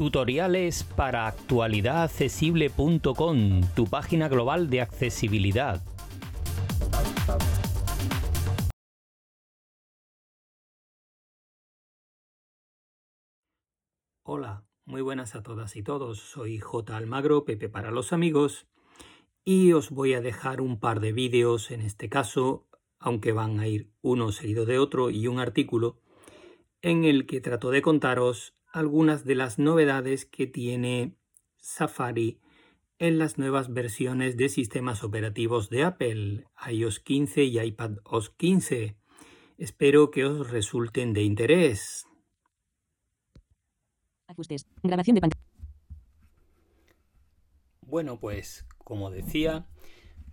Tutoriales para actualidadaccesible.com, tu página global de accesibilidad. Hola, muy buenas a todas y todos. Soy J. Almagro, Pepe para los amigos, y os voy a dejar un par de vídeos, en este caso, aunque van a ir uno seguido de otro, y un artículo, en el que trato de contaros algunas de las novedades que tiene Safari en las nuevas versiones de sistemas operativos de Apple, iOS 15 y iPadOS 15. Espero que os resulten de interés. Ajustes. Grabación de pantalla. Bueno, pues como decía,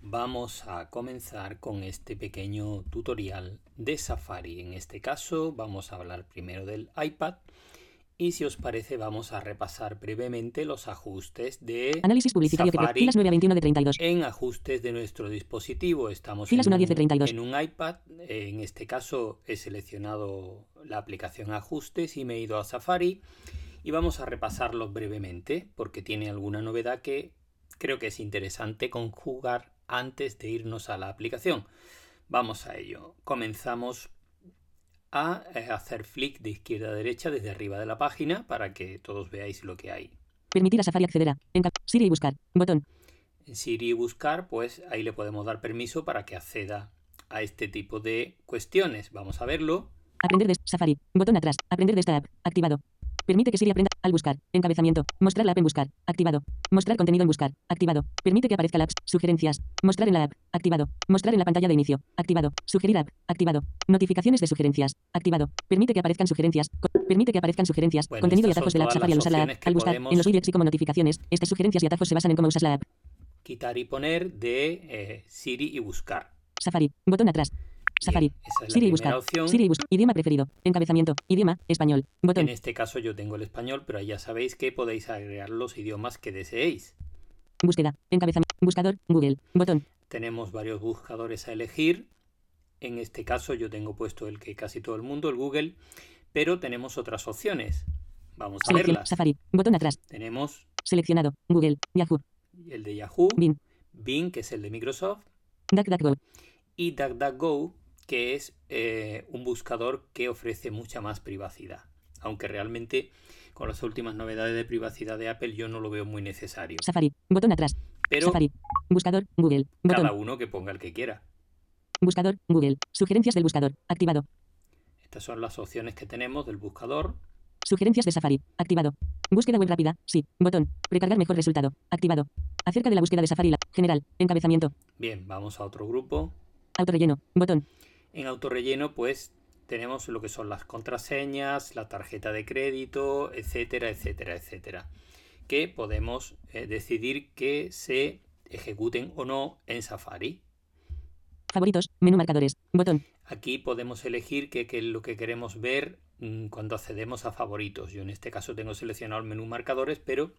vamos a comenzar con este pequeño tutorial de Safari. En este caso vamos a hablar primero del iPad y si os parece, vamos a repasar brevemente los ajustes de Análisis publicitario que filas 9 a 21 de 32. en ajustes de nuestro dispositivo. Estamos Filas en, 1 a 10 de un, 32. en un iPad. En este caso he seleccionado la aplicación ajustes y me he ido a Safari. Y vamos a repasarlos brevemente porque tiene alguna novedad que creo que es interesante conjugar antes de irnos a la aplicación. Vamos a ello. Comenzamos a eh, hacer flick de izquierda a derecha desde arriba de la página para que todos veáis lo que hay. Permitir a Safari acceder a. Siri y buscar. Botón. En Siri buscar, pues ahí le podemos dar permiso para que acceda a este tipo de cuestiones. Vamos a verlo. Aprender de Safari. Botón atrás. Aprender de esta app. Activado. Permite que Siri aprenda al buscar. Encabezamiento. Mostrar la app en buscar. Activado. Mostrar contenido en buscar. Activado. Permite que aparezca la app. Sugerencias. Mostrar en la app. Activado. Mostrar en la pantalla de inicio. Activado. Sugerir app. Activado. Notificaciones de sugerencias. Activado. Permite que aparezcan sugerencias. Co- permite que aparezcan sugerencias. Bueno, contenido y atajos de la app Safari al usar la app. Al buscar. podemos- En los widgets y como notificaciones. Estas sugerencias y atajos se basan en cómo usas la app. Quitar y poner de eh, Siri y buscar. Safari. Botón atrás. Safari. Es Siri y buscar. opción. Siri y buscar. Idioma preferido. Encabezamiento. Idioma. Español. Botón. En este caso yo tengo el español, pero ya sabéis que podéis agregar los idiomas que deseéis. Búsqueda. Encabezamiento. Buscador. Google. Botón. Tenemos varios buscadores a elegir. En este caso yo tengo puesto el que casi todo el mundo, el Google, pero tenemos otras opciones. Vamos a Selección. verlas. Safari. Botón atrás. Tenemos Seleccionado. Google. Yahoo. el de Yahoo, Bing. Bing, que es el de Microsoft, DuckDuckGo. y DuckDuckGo, que es eh, un buscador que ofrece mucha más privacidad. Aunque realmente con las últimas novedades de privacidad de Apple yo no lo veo muy necesario. Safari. Botón atrás. Pero Safari. Buscador. Google. Botón. cada uno que ponga el que quiera. Buscador. Google. Sugerencias del buscador. Activado. Estas son las opciones que tenemos del buscador. Sugerencias de Safari. Activado. Búsqueda web rápida. Sí. Botón. Precargar mejor resultado. Activado. Acerca de la búsqueda de Safari. La. General. Encabezamiento. Bien, vamos a otro grupo. Autorelleno. Botón. En autorrelleno, pues tenemos lo que son las contraseñas, la tarjeta de crédito, etcétera, etcétera, etcétera. Que podemos eh, decidir que se ejecuten o no en Safari. Favoritos. Menú marcadores. Botón. Aquí podemos elegir qué es lo que queremos ver mm, cuando accedemos a favoritos. Yo en este caso tengo seleccionado el menú marcadores, pero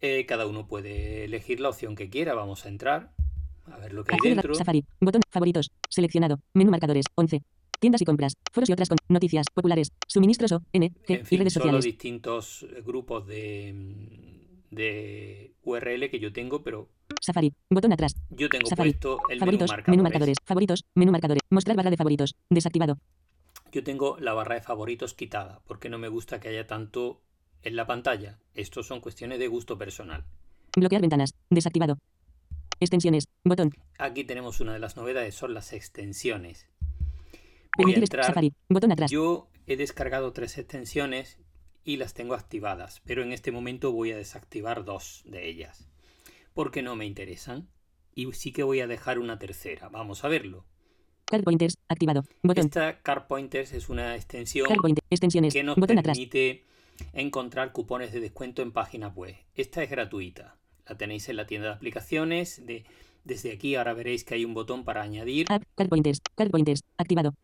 eh, cada uno puede elegir la opción que quiera. Vamos a entrar a ver lo que hay dentro. Safari. Botón. Favoritos. Seleccionado. Menú marcadores. 11. Tiendas y compras. Foros y otras con noticias populares. Suministros o N, G En y fin, redes son los sociales. distintos eh, grupos de, de URL que yo tengo, pero Safari. Botón atrás. yo tengo Safari. puesto el Favoritos. menú Menú marcadores. marcadores. Favoritos. Menú marcadores. Mostrar barra de favoritos. Desactivado. Yo tengo la barra de favoritos quitada, porque no me gusta que haya tanto en la pantalla. Estos son cuestiones de gusto personal. Bloquear ventanas. Desactivado. Extensiones. Botón. Aquí tenemos una de las novedades, son las extensiones. Voy a entrar. Safari. Botón atrás. Yo he descargado tres extensiones y las tengo activadas, pero en este momento voy a desactivar dos de ellas, porque no me interesan. Y sí que voy a dejar una tercera. Vamos a verlo. Card pointers. Activado. Botón. Esta Card Pointers es una extensión. Extensiones. que nos Botón atrás. permite encontrar cupones de descuento en páginas web. Esta es gratuita. La tenéis en la tienda de aplicaciones. De, desde aquí ahora veréis que hay un botón para añadir. App. Card pointers. Card pointers. Activado.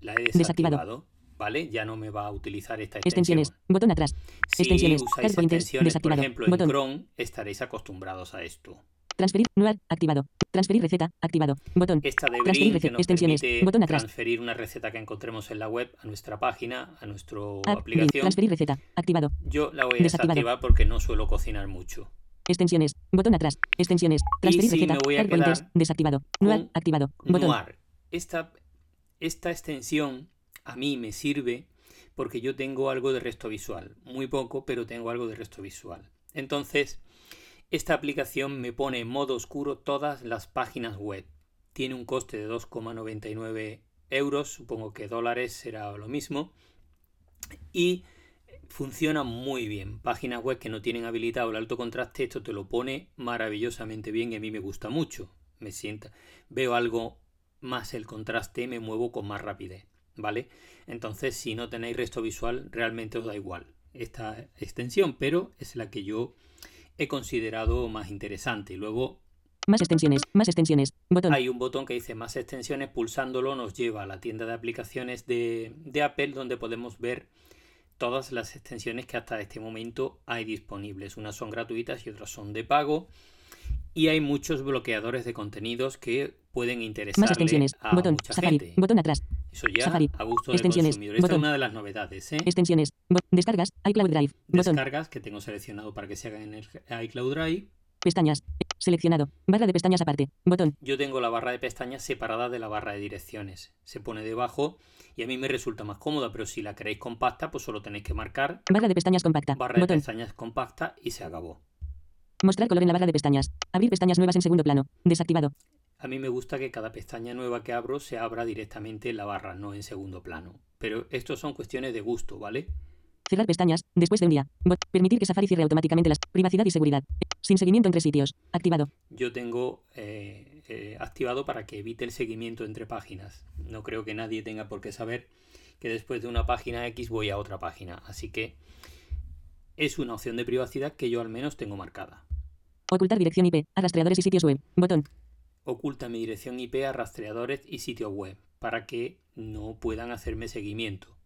La he Desactivado. desactivado. ¿Vale? Ya no me va a utilizar esta extensión. Extensiones. Botón atrás. Si Extensiones. usáis Card pointers. extensiones, por ejemplo, en Botón. Chrome, estaréis acostumbrados a esto. Transferir. Nuar. Activado. Transferir receta. Activado. Botón. Esta de Transferir receta. nos Extensiones. Botón atrás. transferir una receta que encontremos en la web a nuestra página, a nuestra aplicación. Transferir receta. Activado. Yo la voy a desactivar porque no suelo cocinar mucho. Extensiones. Botón atrás. Extensiones. Transferir sí, receta. me voy a Add pointers. quedar Desactivado. Nuar. Activado. Botón. Noir. Esta, esta extensión a mí me sirve porque yo tengo algo de resto visual. Muy poco, pero tengo algo de resto visual. Entonces, esta aplicación me pone en modo oscuro todas las páginas web. Tiene un coste de 2,99 euros, supongo que dólares será lo mismo. Y funciona muy bien. Páginas web que no tienen habilitado el alto contraste, esto te lo pone maravillosamente bien y a mí me gusta mucho. Me sienta, veo algo más el contraste, me muevo con más rapidez, ¿vale? Entonces, si no tenéis resto visual, realmente os da igual esta extensión, pero es la que yo he considerado más interesante. Luego Más extensiones. Más extensiones. Botón. hay un botón que dice más extensiones, pulsándolo nos lleva a la tienda de aplicaciones de, de Apple donde podemos ver todas las extensiones que hasta este momento hay disponibles. Unas son gratuitas y otras son de pago. Y hay muchos bloqueadores de contenidos que pueden Más interesarle extensiones. a Botón. mucha Safari. gente. Botón atrás. Eso ya Safari. a gusto del Extensiones. consumidor. Esta es Botón. una de las novedades. ¿eh? Extensiones. Descargas. iCloud Drive. Botón. Descargas que tengo seleccionado para que se hagan en el iCloud Drive. Pestañas. Seleccionado. Barra de pestañas aparte. Botón. Yo tengo la barra de pestañas separada de la barra de direcciones. Se pone debajo y a mí me resulta más cómoda, pero si la queréis compacta, pues solo tenéis que marcar Barra de pestañas compacta. barra de Botón. pestañas compacta y se acabó. Mostrar color en la barra de pestañas. Abrir pestañas nuevas en segundo plano. Desactivado. A mí me gusta que cada pestaña nueva que abro se abra directamente en la barra, no en segundo plano. Pero esto son cuestiones de gusto, ¿vale? Cerrar pestañas. Después de un día. Permitir que Safari cierre automáticamente las. Privacidad y seguridad. Sin seguimiento entre sitios. Activado. Yo tengo eh, eh, activado para que evite el seguimiento entre páginas. No creo que nadie tenga por qué saber que después de una página X voy a otra página. Así que es una opción de privacidad que yo al menos tengo marcada. Ocultar dirección IP. A rastreadores y sitios web. Botón. Oculta mi dirección IP a rastreadores y sitios web para que no puedan hacerme seguimiento.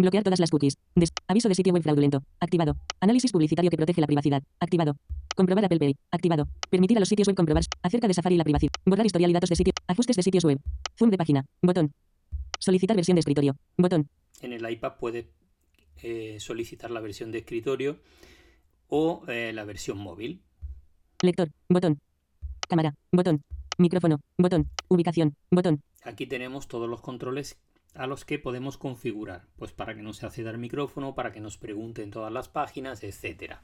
Bloquear todas las cookies. Des- aviso de sitio web fraudulento. Activado. Análisis publicitario que protege la privacidad. Activado. Comprobar Apple Pay. Activado. Permitir a los sitios web comprobar acerca de Safari y la privacidad. Borrar historial y datos de sitio. Ajustes de sitios web. Zoom de página. Botón. Solicitar versión de escritorio. Botón. En el iPad puedes eh, solicitar la versión de escritorio o eh, la versión móvil. Lector. Botón. Cámara. Botón. Micrófono. Botón. Ubicación. Botón. Aquí tenemos todos los controles a los que podemos configurar, pues para que no se acceda al micrófono, para que nos pregunten todas las páginas, etcétera.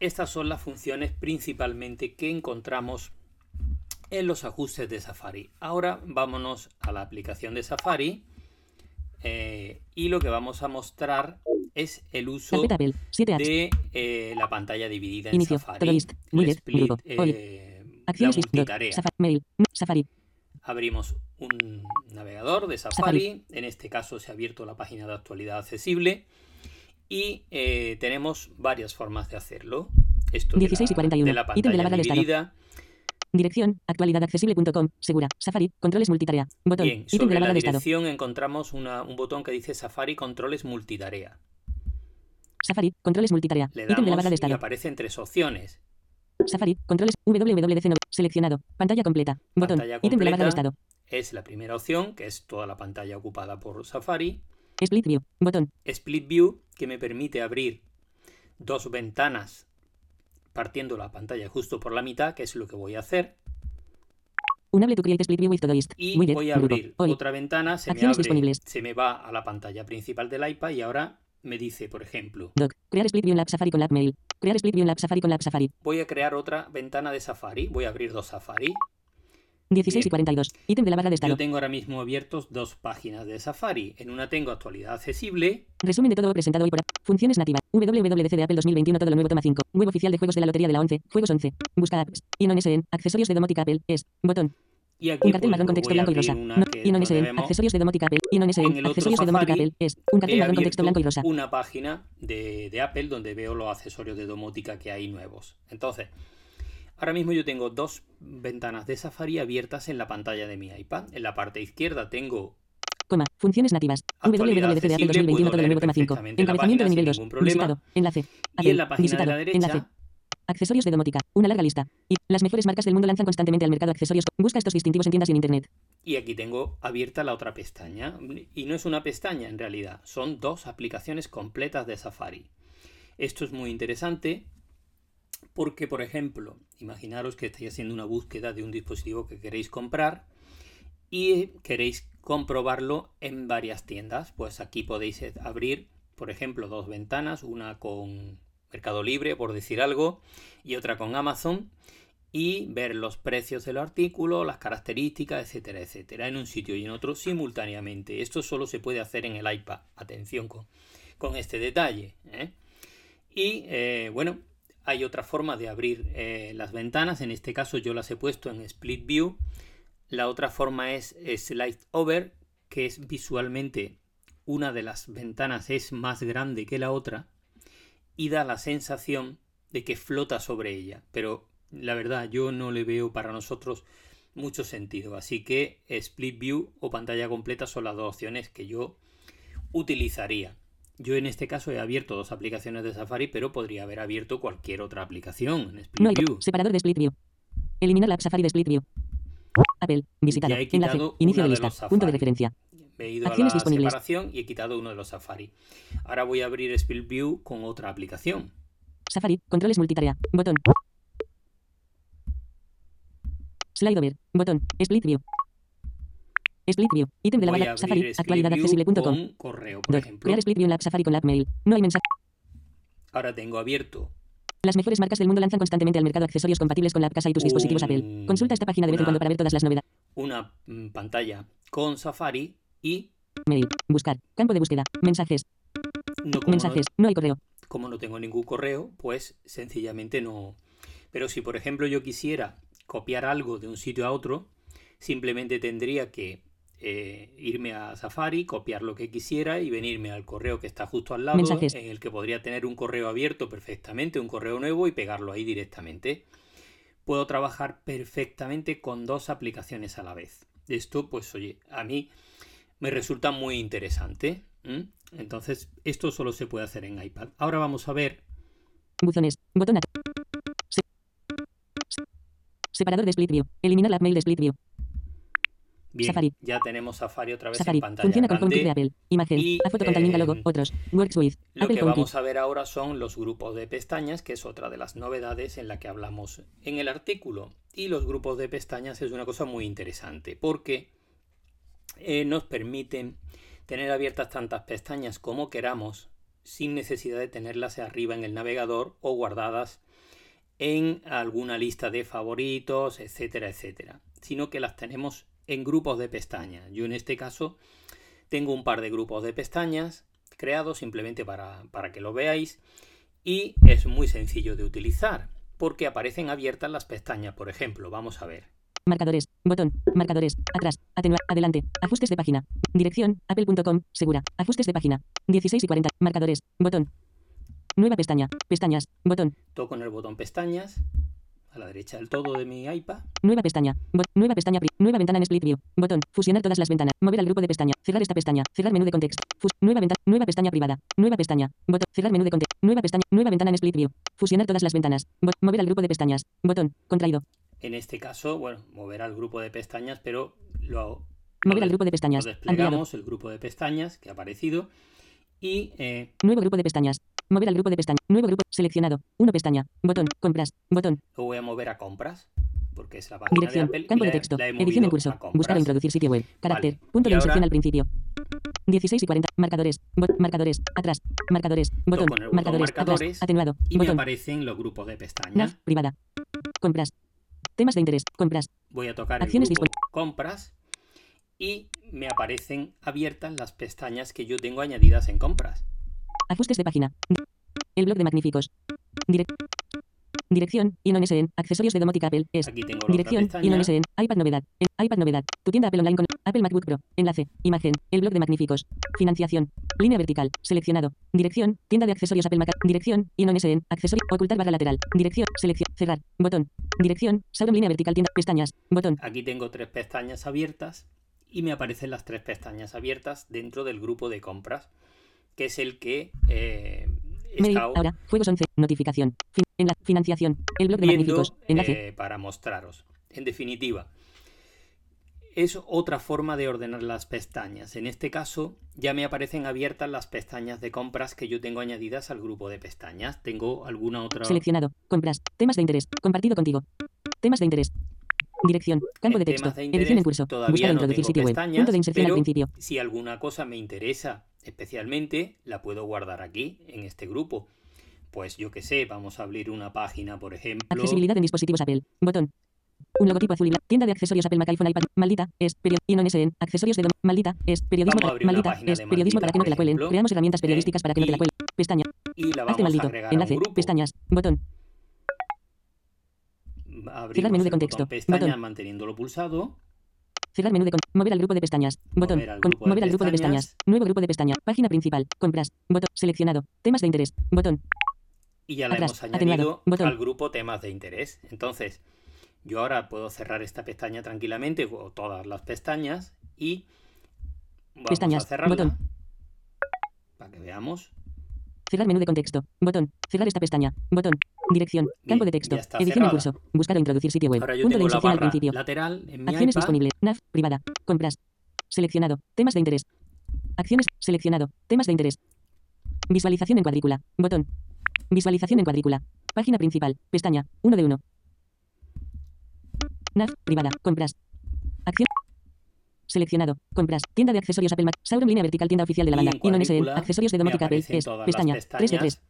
Estas son las funciones principalmente que encontramos en los ajustes de Safari. Ahora vámonos a la aplicación de Safari eh, y lo que vamos a mostrar es el uso Carpeta Apple. 7 apps. de eh, la pantalla dividida en Inicio. Safari. Todo list. el split, eh, Acciones multitarea. Safari. Mail. Safari. Abrimos un navegador de Safari. En este caso se ha abierto la página de actualidad accesible. Y eh, tenemos varias formas de hacerlo. Esto de 16 y la- 41. de la Ítem de la pantalla barra de estado. dividida. Dirección. Actualidadaccesible.com. Segura. Safari. Controles multitarea. Botón. Bien, Ítem de sobre la la barra de estado. dirección encontramos una- un botón que dice Safari Controles Multitarea. Safari. Controles multitarea. Le Ítem de la damos barra de y estado. aparecen tres opciones. Safari. Controles. WWDC. Seleccionado. Pantalla completa. Botón. Pantalla Ítem de completa. estado. Es la primera opción, que es toda la pantalla ocupada por Safari. Split View. Botón. Split View, que me permite abrir dos ventanas partiendo la pantalla justo por la mitad, que es lo que voy a hacer. Unable to create split view with Todoist. Y voy a abrir otra ventana, se me, abre, disponibles. se me va a la pantalla principal del iPad y ahora me dice, por ejemplo, Doc. Crear split view en la app Safari con la app Mail. Crear split view en la app Safari con la app Safari. voy a crear otra ventana de Safari, voy a abrir dos Safari. 16 y Bien. 42. Ítem de la barra de estado. Yo tengo ahora mismo abiertos dos páginas de Safari. En una tengo actualidad accesible, Resumen de todo lo presentado hoy por app. Funciones nativas. WWDC de Apple 2021 todo lo nuevo toma 5. Web oficial de juegos de la lotería de la 11. Juegos 11. Busca apps. Inon SN. Accesorios de domótica Apple. Es. Botón. Y aquí Un cartel pues, marrón con texto blanco y rosa. No. Inon SN. Accesorios de domótica Apple. Inon En SN. el Accesorios de domótica Apple. Es. Un cartel marrón con texto blanco y rosa. una página de, de Apple donde veo los accesorios de domótica que hay nuevos. Entonces, ahora mismo yo tengo dos ventanas de Safari abiertas en la pantalla de mi iPad. En la parte izquierda tengo Coma. Funciones nativas. WWDC de Apple accesible, 2021 puedo todo leer nuevo toma 5. perfectamente la Encabezamiento de nivel sin 2. ningún problema. Visitado. Enlace. y en la página Visitado. de la derecha Enlace. Accesorios de domótica. Una larga lista. Y las mejores marcas del mundo lanzan constantemente al mercado accesorios. Busca estos distintivos en tiendas y en internet. Y aquí tengo abierta la otra pestaña. Y no es una pestaña en realidad, son dos aplicaciones completas de Safari. Esto es muy interesante porque, por ejemplo, imaginaros que estáis haciendo una búsqueda de un dispositivo que queréis comprar y queréis comprobarlo en varias tiendas. Pues aquí podéis abrir, por ejemplo, dos ventanas, una con Mercado Libre, por decir algo, y otra con Amazon y ver los precios del artículo, las características, etcétera, etcétera, en un sitio y en otro simultáneamente. Esto solo se puede hacer en el iPad. Atención con, este detalle. ¿eh? Y eh, bueno, hay otra forma de abrir eh, las ventanas. En este caso yo las he puesto en Split View. La otra forma es Slide Over, que es visualmente una de las ventanas es más grande que la otra y da la sensación de que flota sobre ella. Pero la verdad yo no le veo para nosotros mucho sentido. Así que Split View o pantalla completa son las dos opciones que yo utilizaría. Yo en este caso he abierto dos aplicaciones de Safari, pero podría haber abierto cualquier otra aplicación en Split No hay View. separador de Split View. Eliminar la app Safari de Split View. Apple. Visitado. Ya he quitado Enlace. Inicio de lista. Punto de referencia. Me he ido Acciones a la disponibles. separación y he quitado uno de los Safari. Ahora voy a abrir Split View con otra aplicación. Safari. Controles multitarea. Botón. Slide over. Botón. Split View. Split View. Ítem de la barra Safari. Split Actualidad View accesible.com. con correo, por ejemplo. Crear Split View en la app Safari con la app Mail. No hay mensaje. Ahora tengo abierto Las mejores marcas del mundo lanzan constantemente al mercado accesorios compatibles con la app Casa y tus dispositivos Apple. Consulta esta página de vez en cuando para ver todas las novedades. una mm, pantalla con Safari y. Buscar. Campo de búsqueda. Mensajes. no Mensajes. no No hay correo. como no tengo ningún correo, pues sencillamente no. Pero si por ejemplo yo quisiera copiar algo de un sitio a otro, simplemente tendría que eh, irme a Safari, copiar lo que quisiera y venirme al correo que está justo al lado, Mensajes. en el que podría tener un correo abierto perfectamente, un correo nuevo y pegarlo ahí directamente. Puedo trabajar perfectamente con dos aplicaciones a la vez. Esto, pues oye, a mí me resulta muy interesante. Entonces, esto solo se puede hacer en iPad. Ahora vamos a ver Buzones. Botón. Se- Separador de Split View. Eliminar la Mail de Split View. Bien, Safari. ya tenemos Safari otra vez Safari. en pantalla Funciona con. HomeKit de Apple. Imagen. Y, a foto con Talminga logo. eh, Otros. Works with. Lo Apple que HomeKit. vamos a ver ahora son los grupos de pestañas, que es otra de las novedades en la que hablamos en el artículo. Y los grupos de pestañas es una cosa muy interesante porque eh, nos permiten tener abiertas tantas pestañas como queramos sin necesidad de tenerlas arriba en el navegador o guardadas en alguna lista de favoritos, etcétera, etcétera, sino que las tenemos en grupos de pestañas. Yo en este caso tengo un par de grupos de pestañas creados simplemente para, para que lo veáis y es muy sencillo de utilizar porque aparecen abiertas las pestañas, por ejemplo, vamos a ver. Marcadores. Botón. Marcadores. Atrás. Atenuar. Adelante. Ajustes de página. Dirección. Apple.com. Segura. Ajustes de página. 16 y 40. Marcadores. Botón. Nueva pestaña. Pestañas. Botón. Toco en el botón pestañas a la derecha del todo de mi iPad Nueva pestaña. Bot- nueva pestaña. Nueva ventana en Split View. Botón. Fusionar todas las ventanas. Mover al grupo de pestaña. Cerrar esta pestaña. Cerrar menú de contexto. Fus- nueva ventana. Nueva pestaña privada. Nueva pestaña. Botón. Cerrar menú de contexto. Nueva pestaña. Nueva ventana en Split View. Fusionar todas las ventanas. Bot- mover al grupo de pestañas. Botón. Contraído. En este caso, bueno, mover al grupo de pestañas, pero lo, Mover lo al grupo de lo pestañas. Ampliado. desplegamos, el grupo de pestañas que ha aparecido. Y eh, Nuevo grupo de pestañas. Mover al grupo de pestañas. Nuevo grupo. Seleccionado. 1 pestaña. Botón. Compras. Botón. lo voy a mover a compras, porque es la página Dirección. de Apple. Campo de texto. la Edición en curso. Buscar o introducir sitio web. Carácter. Vale. Punto Y de ahora- inserción al principio. 16 y 40. Marcadores. Bot- marcadores. Atrás. Marcadores. Botón. Marcadores. marcadores Atrás. Atenuado. Y me Botón. aparecen los grupos de pestañas. NAV. Privada. Compras. Temas de interés. Compras. Voy a tocar Acciones el grupo compras y me aparecen abiertas las pestañas que yo tengo añadidas en compras. Ajustes de página. El blog de magníficos. Direc- Dirección. INONSN. Accesorios de domótica Apple. Es. Aquí tengo Dirección. iPad novedad. El- iPad novedad. Tu tienda Apple Online con Apple MacBook Pro. Enlace. Imagen. El blog de magníficos. Financiación. Línea vertical. Seleccionado. Dirección. Tienda de accesorios Apple Mac. Dirección. INONSN. Accesorio. Ocultar barra lateral. Dirección. Selección. Cerrar. Botón. Dirección. Sauron línea vertical. Tienda. Pestañas. Botón. Aquí tengo tres pestañas abiertas y me aparecen las tres pestañas abiertas dentro del grupo de compras, que es el que eh, Mail, ahora, juegos 11, notificación, fin, en la financiación, el blog de viendo magníficos, enlace, eh, para mostraros. En definitiva, es otra forma de ordenar las pestañas. En este caso, ya me aparecen abiertas las pestañas de compras que yo tengo añadidas al grupo de pestañas. Tengo alguna otra seleccionado, compras, temas de interés, compartido contigo, temas de interés, dirección, campo de texto, temas de edición interés en curso, buscar no introducir sitio web, punto de inserción al principio, si alguna cosa me interesa especialmente, la puedo guardar aquí, en este grupo. Pues yo que sé, vamos a abrir una página, por ejemplo. accesibilidad en dispositivos Apple, botón. Un logotipo azul y blanco. Tienda de accesorios Apple Mac iPhone iPad. Maldita es periodismo. SN. Accesorios de dom- Maldita es periodismo. Para- Maldita es periodismo para que no te la cuelen. Creamos herramientas ¿eh? periodísticas para que no te la cuelen. Pestaña. Y la Hazte vamos a maldito. a Enlace. Pestañas. Botón. Abrimos Cerrar menú de botón contexto. pestañas Botón. manteniéndolo pulsado. Cerrar menú de con- mover al grupo de pestañas. Botón. Mover al grupo de mover al grupo de pestañas. pestañas. Nuevo grupo de pestaña. Página principal. Compras. Botón. Seleccionado. Temas de interés. Botón. Y ya Atrás, hemos atenuado, añadido botón. al grupo temas de interés. Entonces, yo ahora puedo cerrar esta pestaña tranquilamente, o todas las pestañas, y vamos Pestañas, a cerrarla. botón. Para que veamos. Cerrar menú de contexto. Botón. Cerrar esta pestaña. Botón. Dirección. Campo de texto. Edición en cerrada. curso. Buscar o introducir sitio web. Punto de inserción al principio. lateral en mi Acciones iPad. disponible. NAV. Privada. Compras. Seleccionado. Temas de interés. Acciones. Seleccionado. Temas de interés. Visualización en cuadrícula. Botón. Visualización en cuadrícula. Página principal. Pestaña. 1 de 1. NAV. Privada. Compras. Acción. Seleccionado. Compras. Tienda de accesorios Apple Mac. Sauron línea vertical. Tienda oficial de la Y banda. en SN. cuadrícula Accesorios de domótica Apple. Es. Pestaña. 3 de 3. pestañas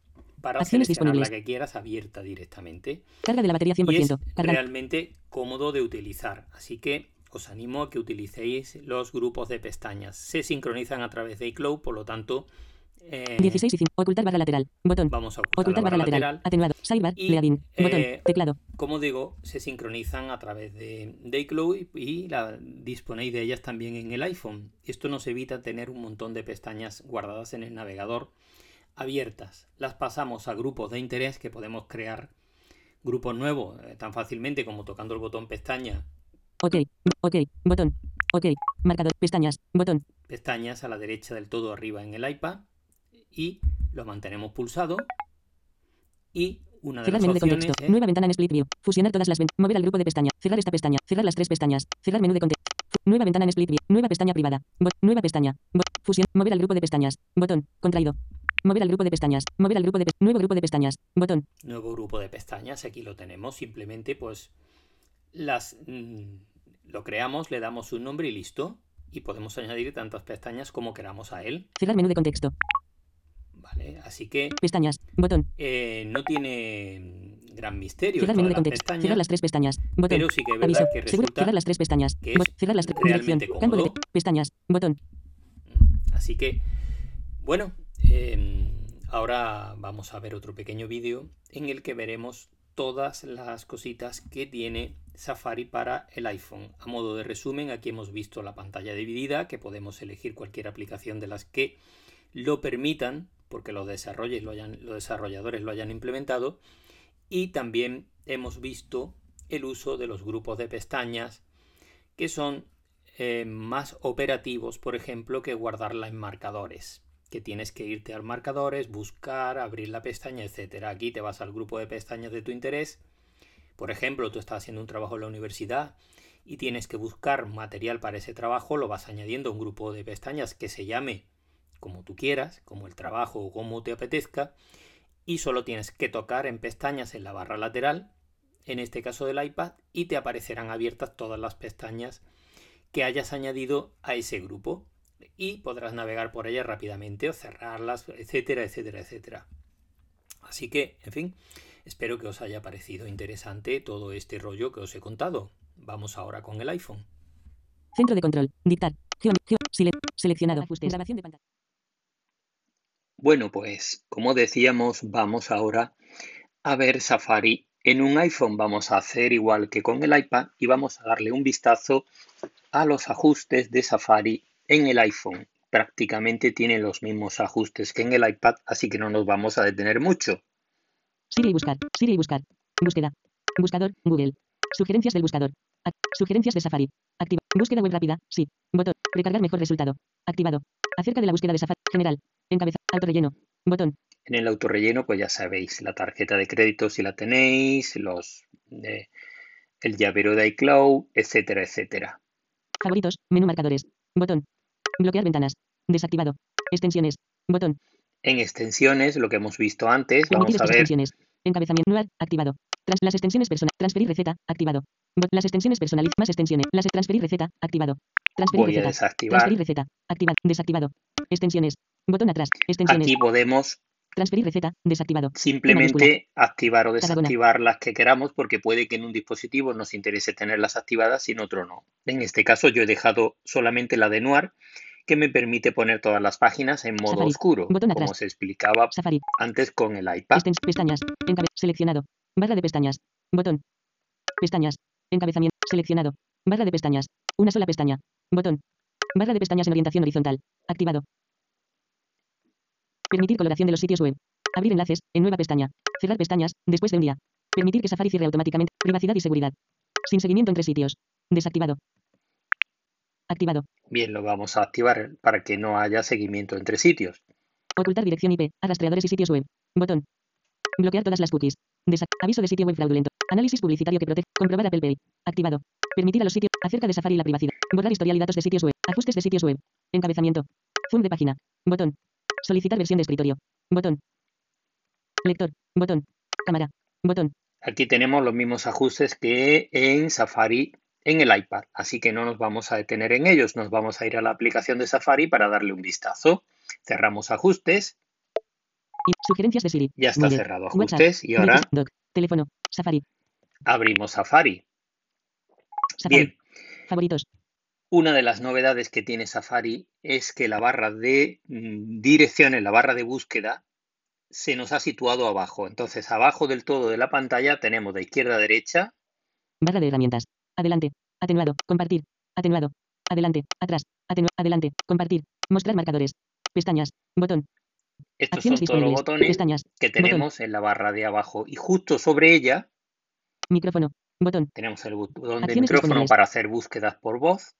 Para Acciones seleccionar la disponibles. que quieras abierta directamente. Carga de la batería Y es 100%. Realmente cómodo de utilizar. Así que os animo a que utilicéis los grupos de pestañas. Se sincronizan a través de iCloud, por lo tanto, eh, 16 y 5. Ocultar barra lateral. Botón. vamos a ocultar, Ocultar barra lateral. lateral. Atenuado. Sidebar. Y, Leading. Botón. eh, Teclado. Como digo, se sincronizan a través de, de iCloud y, y la, disponéis de ellas también en el iPhone. Esto nos evita tener un montón de pestañas guardadas en el navegador abiertas. Las pasamos a grupos de interés que podemos crear grupos nuevos eh, tan fácilmente como tocando el botón pestaña, Ok. Ok. Botón. Ok. Marcador. Pestañas. Botón. pestañas a la derecha del todo arriba en el iPad y lo mantenemos pulsado y una de Cerrar las menú de es Nueva ventana en Split View. Fusionar todas las ventanas. Mover al grupo de pestaña. Cerrar esta pestaña. Cerrar las tres pestañas. Cerrar menú de contexto. Nueva ventana en Split View. Nueva pestaña privada. Nueva pestaña. Fusión. Mover al grupo de pestañas. Botón. Contraído. Mover al grupo de pestañas. Mover al grupo de nuevo grupo de pestañas. Botón. nuevo grupo de pestañas, aquí lo tenemos, simplemente pues las mm, lo creamos, le damos un nombre y listo. Y podemos añadir tantas pestañas como queramos a él. Cerrar menú de contexto. ¿Vale? Así que Pestañas. Botón. eh, no tiene mm, gran misterio Cerrar menú de contexto. pestañas, Cerrar las tres pestañas. Botón. pero sí que es Aviso. que Seguro. Cerrar las tres pestañas. que es cerrar las tres. Dirección. Campo de cómodo. te- pestañas. Botón. Así que, bueno, eh, ahora vamos a ver otro pequeño vídeo en el que veremos todas las cositas que tiene Safari para el iPhone. A modo de resumen, aquí hemos visto la pantalla dividida, que podemos elegir cualquier aplicación de las que lo permitan, porque los, los desarrolladores lo hayan implementado. Y también hemos visto el uso de los grupos de pestañas, que son eh, más operativos, por ejemplo, que guardarla en marcadores. Que tienes que irte al marcadores, buscar, abrir la pestaña, etcétera. Aquí te vas al grupo de pestañas de tu interés. Por ejemplo, tú estás haciendo un trabajo en la universidad y tienes que buscar material para ese trabajo, lo vas añadiendo a un grupo de pestañas que se llame como tú quieras, como el trabajo o como te apetezca, y solo tienes que tocar en pestañas en la barra lateral, en este caso del iPad, y te aparecerán abiertas todas las pestañas que hayas añadido a ese grupo y podrás navegar por ellas rápidamente o cerrarlas, etcétera, etcétera, etcétera. Así que, en fin, espero que os haya parecido interesante todo este rollo que os he contado. Vamos ahora con el iPhone. Centro de control. Dictar. Sile- seleccionado. Grabación de pantalla. Bueno, pues como decíamos, vamos ahora a ver Safari en un iPhone. Vamos a hacer igual que con el iPad y vamos a darle un vistazo a los ajustes de Safari en el iPhone. Prácticamente tiene los mismos ajustes que en el iPad, así que no nos vamos a detener mucho. Siri y buscar. Siri y buscar. Búsqueda. Buscador. Google. Sugerencias del buscador. Sugerencias de Safari. Activa. Búsqueda web rápida. Sí. Botón. Recargar mejor resultado. Activado. Acerca de la búsqueda de Safari. General. Encabeza. Auto relleno. Botón. En el autorrelleno, pues ya sabéis, la tarjeta de crédito si la tenéis, los eh, el llavero de iCloud, etcétera, etcétera. Favoritos, menú marcadores, botón. Bloquear ventanas, desactivado. Extensiones, botón. En extensiones, lo que hemos visto antes, vamos a ver. extensiones. Encabezamiento, activado. Trans- las extensiones personal, transferir receta, activado. Las extensiones personaliz, más extensiones, las transferir receta, activado. Transferir Voy a receta, desactivar. transferir receta, activado, desactivado. Extensiones, botón atrás, extensiones, Aquí podemos transferir receta, desactivado. simplemente activar o Tarragona. desactivar las que queramos porque puede que en un dispositivo nos interese tenerlas activadas y en otro no. En este caso yo he dejado solamente la de Noir que me permite poner todas las páginas en modo Safari. oscuro, Botón como atrás. se explicaba Safari, antes con el iPad. extens- pestañas, encabe, seleccionado. Barra de pestañas, botón. Pestañas, encabezamiento, seleccionado. Barra de pestañas, una sola pestaña, botón. Barra de pestañas en orientación horizontal, activado. Permitir coloración de los sitios web. Abrir enlaces, en nueva pestaña. Cerrar pestañas, después de un día. Permitir que Safari cierre automáticamente. Privacidad y seguridad. Sin seguimiento entre sitios. Desactivado. Activado. Bien, lo vamos a activar para que no haya seguimiento entre sitios. Ocultar dirección IP, a rastreadores y sitios web. Botón. Bloquear todas las cookies. Desac- aviso de sitio web fraudulento. Análisis publicitario que protege. Comprobar Apple Pay. Activado. Permitir a los sitios acerca de Safari y la privacidad. Borrar historial y datos de sitios web. Ajustes de sitios web. Encabezamiento. Zoom de página. Botón. Solicitar versión de escritorio. Botón. Lector. Botón. Cámara. Botón. Aquí tenemos los mismos ajustes que en Safari en el iPad, así que no nos vamos a detener en ellos, nos vamos a ir a la aplicación de Safari para darle un vistazo. Cerramos ajustes, Y sugerencias de Siri. ya está Mire. cerrado WhatsApp. ajustes y ahora Doc. Teléfono. Safari. abrimos Safari. Safari. Bien, Favoritos. una de las novedades que tiene Safari es que la barra de mm, direcciones, la barra de búsqueda, se nos ha situado abajo. Entonces, abajo del todo de la pantalla tenemos de izquierda a derecha Barra de herramientas. Adelante. Atenuado. Compartir. Atenuado. Adelante. Atrás. Atenuado. Adelante. Compartir. Mostrar marcadores. Pestañas. Botón. Estos son Acciones todos los botones Pestañas. que Botón. tenemos en la barra de abajo y justo sobre ella Micrófono. Botón. tenemos el botón de micrófono para hacer búsquedas por voz,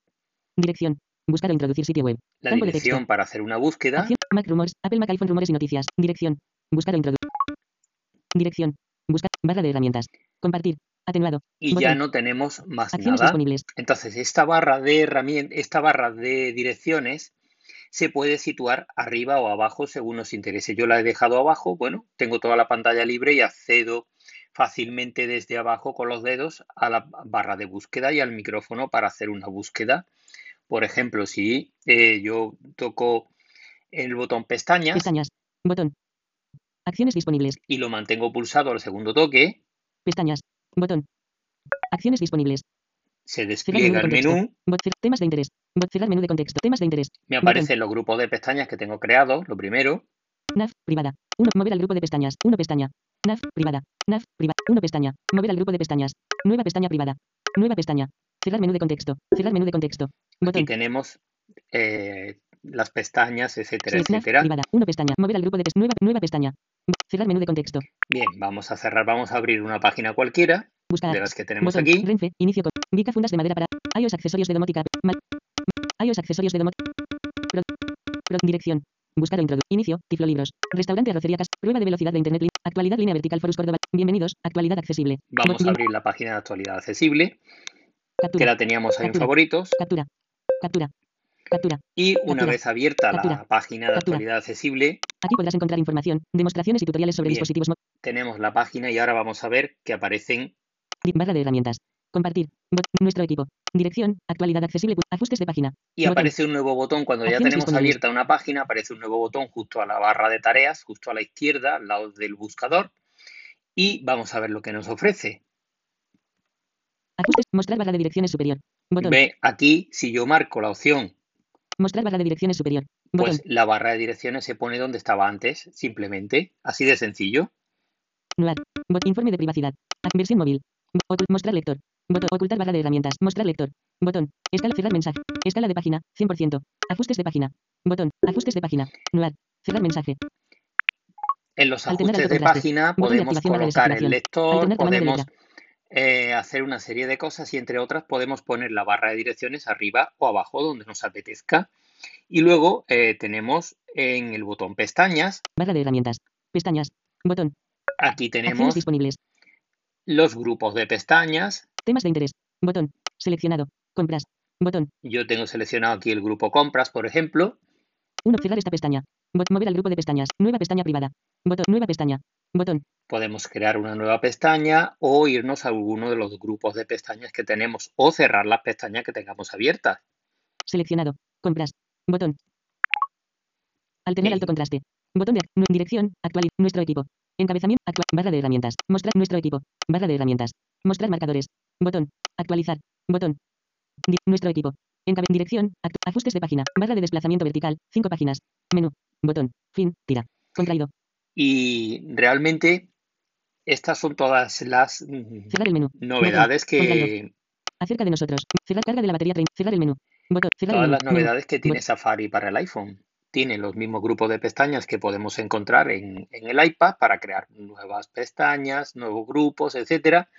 Dirección. Buscar o introducir sitio web. la Campo de dirección texto. para hacer una búsqueda Acción. Mac Rumors. Apple Mac iPhone Rumores y noticias. Dirección. Buscar o introducir. Dirección. Buscar. Barra de herramientas. Compartir. Atenuado. y ya no tenemos más Acciones nada. disponibles. Entonces, esta barra de herramientas, esta barra de direcciones se puede situar arriba o abajo según nos interese. Yo la he dejado abajo, bueno, tengo toda la pantalla libre y accedo fácilmente desde abajo con los dedos a la barra de búsqueda y al micrófono para hacer una búsqueda. Por ejemplo, si eh, yo toco el botón pestañas Pestañas. Botón. Acciones disponibles. y lo mantengo pulsado al segundo toque, Pestañas. Botón. Acciones disponibles. se despliega de el menú, temas de interés. Cerrar menú de contexto. Temas de interés. me aparecen los grupos de pestañas que tengo creados, lo primero, NAV, privada. 1. Mover al grupo de pestañas. 1 pestaña. NAV, privada. NAV, privada. 1 pestaña. Mover al grupo de pestañas. Nueva pestaña privada. Nueva pestaña. Cerrar menú de contexto. Cerrar menú de contexto. Aquí Botón. tenemos eh, las pestañas, etcétera, etcétera. privada. 1 pestaña. Mover al grupo de pes- nueva, nueva pestaña. Cerrar menú de contexto. Bien, vamos a cerrar, vamos a abrir una página cualquiera Buscar. de las que tenemos Botón. aquí. Renfe. Inicio con. Vica fundas de madera para. iOS accesorios de domótica. Ma- iOS accesorios de domótica. Pro, pro- dirección. Buscar o introducir. Inicio. Tiflo libros. Restaurante arrocería casa. Prueba de velocidad de internet. Actualidad línea vertical Forus Córdoba. Bienvenidos. Actualidad accesible. Vamos a abrir la página de actualidad accesible, que Captura. la teníamos ahí en Captura. favoritos. Captura. Captura. Captura. Y una Captura. vez abierta la página de actualidad accesible, Aquí podrás encontrar información, demostraciones y tutoriales sobre Bien. dispositivos móviles. tenemos la página y ahora vamos a ver que aparecen Barra de herramientas. Compartir. Bot- nuestro equipo. Dirección. Actualidad accesible. Ajustes de página. y Botón. aparece un nuevo botón. Cuando ya Acciones tenemos disponibles. abierta una página, aparece un nuevo botón justo a la barra de tareas, justo a la izquierda, al lado del buscador. Y vamos a ver lo que nos ofrece. Ajustes. Mostrar barra de direcciones superior. Botón. Ve aquí, si yo marco la opción Mostrar barra de direcciones superior. Botón. Pues la barra de direcciones se pone donde estaba antes, simplemente, así de sencillo. Bot. Informe de privacidad. Ac- Versión móvil. Mostrar lector. Botón. Ocultar barra de herramientas. Mostrar lector. Botón. Escala cerrar mensaje. Escala de página. 100%. Ajustes de página. Botón. Ajustes de página. Noar. Cerrar mensaje. En los ajustes de página podemos colocar el lector, podemos. Eh, hacer una serie de cosas y entre otras podemos poner la barra de direcciones arriba o abajo donde nos apetezca. Y luego eh, tenemos en el botón pestañas, Barra de herramientas. Pestañas. Botón. Aquí tenemos disponibles. los grupos de pestañas. Temas de interés. Botón. Seleccionado. Compras. Botón. Yo tengo seleccionado aquí el grupo compras, por ejemplo. 1. Cerrar esta pestaña. Bot- mover al grupo de pestañas. Nueva pestaña privada. Botón. Nueva pestaña. Botón. Podemos crear una nueva pestaña o irnos a alguno de los grupos de pestañas que tenemos o cerrar las pestañas que tengamos abiertas. Seleccionado. Compras. Botón. Alternar Ok. alto contraste. Botón de dirección. Actualizar. Nuestro equipo. Encabezamiento. Actua- barra de herramientas. Mostrar nuestro equipo. Barra de herramientas. Mostrar marcadores. Botón. Actualizar. Botón. Di- nuestro equipo. Encabe dirección. ajustes de página. Barra de desplazamiento vertical. 5 páginas. Menú. Botón. Fin. Tira. Contraído. Y realmente estas son todas las mm, Cerrar el menú. novedades que Acerca de nosotros. Cerrar carga de la batería 30. Cerrar el menú. Botón. Cerrar todas el menú. las novedades que tiene Safari para el iPhone. Tiene los mismos grupos de pestañas que podemos encontrar en, en el iPad para crear nuevas pestañas, nuevos grupos, etcétera,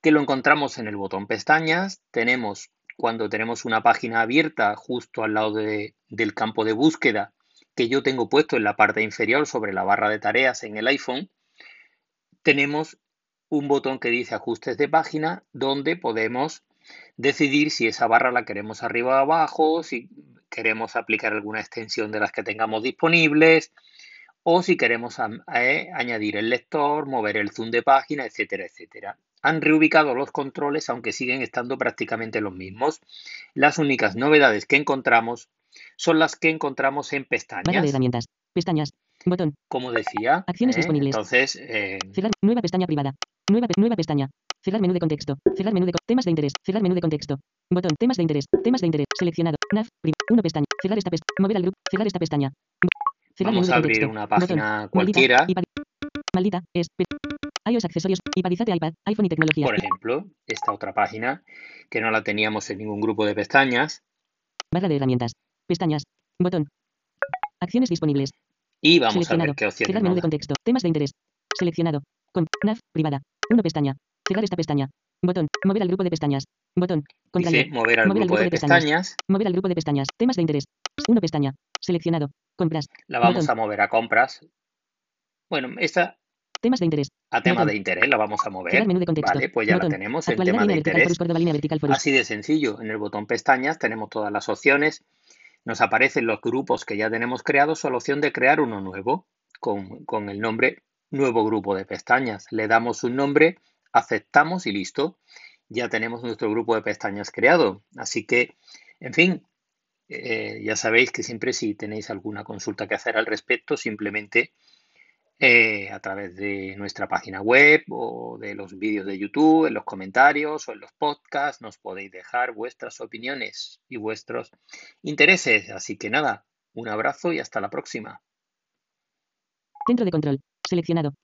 que lo encontramos en el botón pestañas. Tenemos cuando tenemos una página abierta justo al lado de- del campo de búsqueda que yo tengo puesto en la parte inferior sobre la barra de tareas en el iPhone, tenemos un botón que dice ajustes de página donde podemos decidir si esa barra la queremos arriba o abajo, si queremos aplicar alguna extensión de las que tengamos disponibles o si queremos eh, añadir el lector, mover el zoom de página, etcétera, etcétera. Han reubicado los controles aunque siguen estando prácticamente los mismos. Las únicas novedades que encontramos son las que encontramos en Barra de pestañas, herramientas. Pestañas. Botón. como decía. Acciones ¿eh? disponibles. Entonces, eh, Cerrar. Nueva pestaña privada. Nueva, nueva pestaña. Cerrar menú de contexto. Cerrar menú de temas de interés. Cerrar menú de contexto. Botón. Temas de interés. Temas de interés. Seleccionado. Nav. Prim. 1 pestaña. Cerrar esta pestaña. Mover al grupo. Cerrar esta pestaña. Cerrar vamos menú a de abrir contexto. una Botón. página Maldita. cualquiera. iPad. Maldita. Es. iOS accesorios. iPadizate iPad. iPhone y tecnología. Por ejemplo, esta otra página que no la teníamos en ningún grupo de pestañas Barra de herramientas. Pestañas. Botón. Acciones disponibles. y vamos a ver qué opciones Cerrar menú de contexto. Temas de interés. Seleccionado. Con. Nav. Privada. 1 pestaña. Cerrar esta pestaña. Botón. Mover al grupo de pestañas. Botón. Dice mover al Mover al grupo de de pestañas. pestañas. Mover al grupo de pestañas. Temas de interés. 1 pestaña. Seleccionado. Compras. La vamos Botón. a mover a compras. Bueno, esta Temas de interés. a tema Botón. de interés la vamos a mover. Cerrar menú de contexto. Vale, pues ya Botón. la tenemos en tema de interés. Forus Córdoba. Así de sencillo. En el botón pestañas tenemos todas las opciones. Nos aparecen los grupos que ya tenemos creados o la opción de crear uno nuevo con, con el nombre nuevo grupo de pestañas. Le damos un nombre, aceptamos y listo. Ya tenemos nuestro grupo de pestañas creado. Así que, en fin, eh, ya sabéis que siempre si tenéis alguna consulta que hacer al respecto, simplemente eh, a través de nuestra página web o de los vídeos de YouTube, en los comentarios o en los podcasts, nos podéis dejar vuestras opiniones y vuestros intereses. Así que nada, un abrazo y hasta la próxima. Centro de control. Seleccionado.